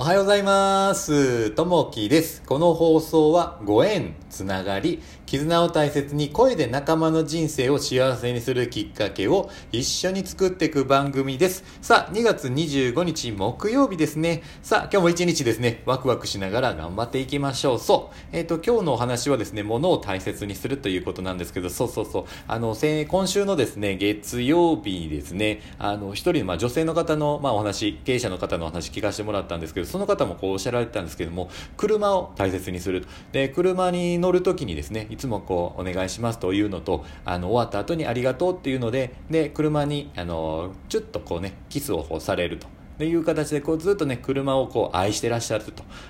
おはようございます。ともきです。この放送はご縁、つながり、絆を大切に声で仲間の人生を幸せにするきっかけを一緒に作っていく番組です。さあ、2月25日木曜日ですね。さあ、今日も一日ですね、ワクワクしながら頑張っていきましょう。そう。えっ、と、今日のお話はですね、物を大切にするということなんですけど、そうそうそう。あの、先今週のですね、月曜日ですね、あの、一人、まあ女性の方の、まあお話、経営者の方のお話聞かせてもらったんですけど、その方もこうおっしゃられてたんですけども、車を大切にする。で、車に乗るときにですね、いつもこう、お願いしますというのと、あの、終わった後にありがとうっていうので、で、車に、あの、ちょっとこうね、キスをされると。っていう形でこうずっとね車をこう愛してらっしゃる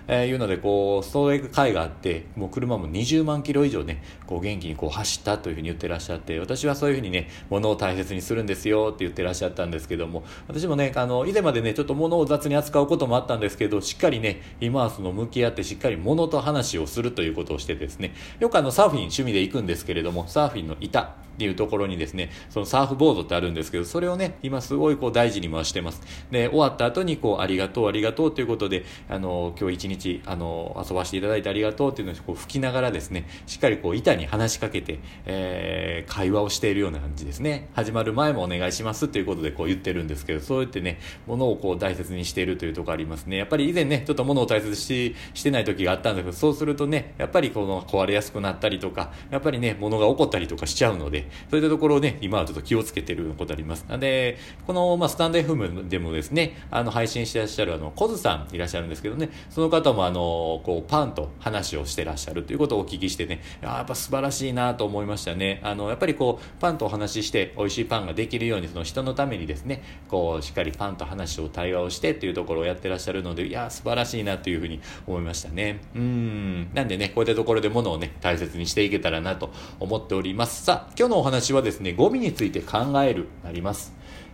というのでこうそういう会があってもう車も20万キロ以上ねこう元気にこう走ったというふうに言ってらっしゃって私はそういうふうにね物を大切にするんですよって言ってらっしゃったんですけども私もねあの以前までねちょっと物を雑に扱うこともあったんですけどしっかりね今はその向き合ってしっかり物と話をするということをしてですねよくあのサーフィン趣味で行くんですけれどもサーフィンの板っていうところにですねそのサーフボードってあるんですけどそれをね今すごいこう大事に回してます。で終わった後にこうありがとうありがとうということであの今日一日あの遊ばせていただいてありがとうっていうのをこう吹きながらですねしっかりこう板に話しかけて、えー、会話をしているような感じですね。始まる前もお願いしますということでこう言ってるんですけどそうやってね物をこう大切にしているというところありますね。やっぱり以前ねちょっと物を大切ししてない時があったんですけどそうするとねやっぱりこの壊れやすくなったりとかやっぱりね物が起こったりとかしちゃうのでそういったところをね今はちょっと気をつけてることあります。なんでこの、まあ、スタンド FM でもですねあの配信してらっしゃるあのコズさんいらっしゃるんですけどねその方もあのこうパンと話をしてらっしゃるということをお聞きしてねやっぱ素晴らしいなと思いましたね。あのやっぱりこうパンとお話しして美味しいパンができるようにその人のためにですねこうしっかりパンと話を対話をしてっていうところをやってらっしゃるのでいや素晴らしいなというふうに思いましたね。うん。なんでねこういったところで物をね大切にしていけたらなと思っております。さあ今日のお話はですねゴミについて考えるなります。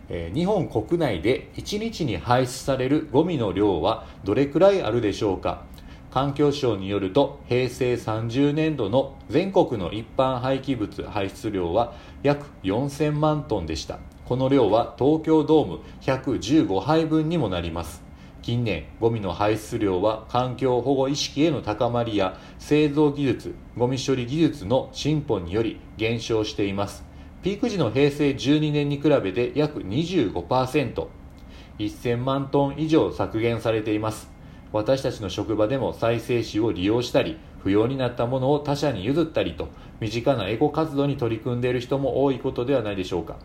えー、日本国内で1日に排出されるゴミの量はどれくらいあるでしょうか？環境省によると平成30年度の全国の一般廃棄物排出量は約4000万トンでした。この量は東京ドーム115杯分にもなります。近年ゴミの排出量は環境保護意識への高まりや製造技術ゴミ処理技術の進歩により減少していますピーク時の平成12年に比べて約25%、1000万トン以上削減されています。私たちの職場でも再生紙を利用したり、不要になったものを他社に譲ったりと、身近なエコ活動に取り組んでいる人も多いことではないでしょうか。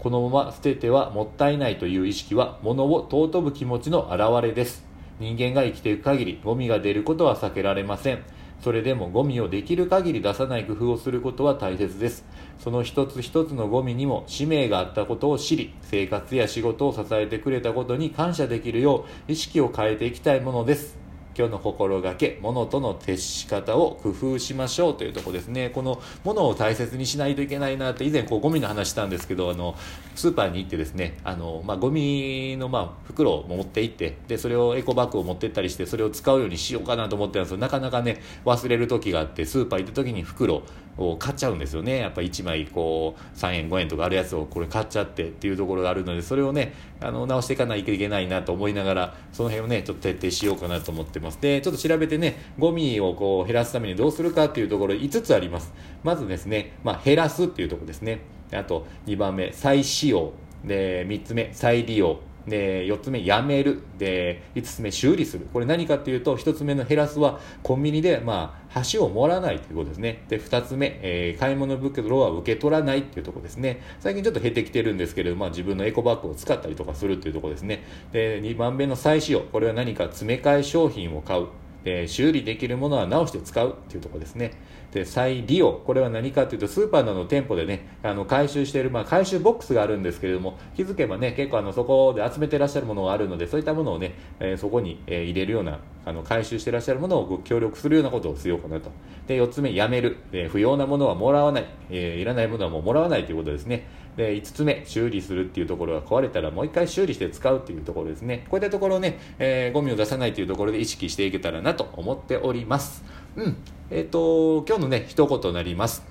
このまま捨ててはもったいないという意識は、物を尊ぶ気持ちの表れです。人間が生きていく限り、ゴミが出ることは避けられません。それでもゴミをできる限り出さない工夫をすることは大切です。その一つ一つのゴミにも使命があったことを知り、生活や仕事を支えてくれたことに感謝できるよう意識を変えていきたいものです。今日の心がけ、物との接し方を工夫しましょうというところですね。この物を大切にしないといけないなって以前こうゴミの話したんですけど、あの、スーパーに行ってですね、あの、まあ、ゴミのま袋を持って行って、で、それをエコバッグを持って行ったりして、それを使うようにしようかなと思ってたんですけど、なかなかね、忘れる時があって、スーパー行った時に袋を買っちゃうんですよね。やっぱ1枚こう、3円、5円とかあるやつをこれ買っちゃってっていうところがあるので、それをね、あの、直していかないといけないなと思いながら、その辺をね、ちょっと徹底しようかなと思ってます。で、ちょっと調べてね、ゴミをこう減らすためにどうするかっていうところ5つあります。まずですね、まあ、減らすっていうところですね。あと、2番目、再使用。で、3つ目、再利用。で、4つ目、やめる。で、5つ目、修理する。これ何かっていうと、1つ目の減らすは、コンビニで、まあ、橋を盛らないということですね。で、2つ目、えー、買い物袋は受け取らないっていうところですね。最近ちょっと減ってきてるんですけれども、まあ、自分のエコバッグを使ったりとかするっていうところですね。で、2番目の再使用。これは何か詰め替え商品を買う。で修理できるものは直して使うっていうところですね。で、再利用。これは何かというと、スーパーなどの店舗でね、あの、回収している、まあ、回収ボックスがあるんですけれども、気づけばね、結構あの、そこで集めてらっしゃるものがあるので、そういったものをね、えー、そこに、えー、入れるような、あの、回収してらっしゃるものをご協力するようなことをしようかなと。で、4つ目、やめる。えー、不要なものはもらわない。えー、いらないものはもうもらわないということですね。で、5つ目、修理するっていうところが壊れたらもう一回修理して使うっていうところですね。こういったところをね、えー、ゴミを出さないというところで意識していけたらなと思っております。うん。えっ、ー、と、今日のね、一言になります。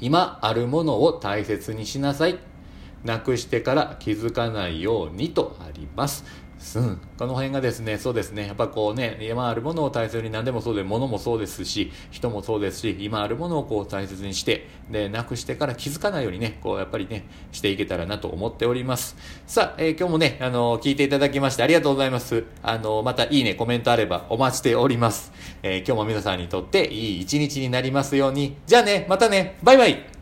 今あるものを大切にしなさい。なくしてから気づかないようにとあります。うん、この辺がですね、そうですね、やっぱこうね、今あるものを大切に何でもそうで、物もそうですし、人もそうですし、今あるものをこう大切にして、で、なくしてから気づかないようにね、こうやっぱりね、していけたらなと思っております。さあ、えー、今日もね、あのー、聞いていただきましてありがとうございます。あのー、またいいね、コメントあればお待ちしております。え今日も皆さんにとっていい一日になりますように。じゃあね、またね、バイバイ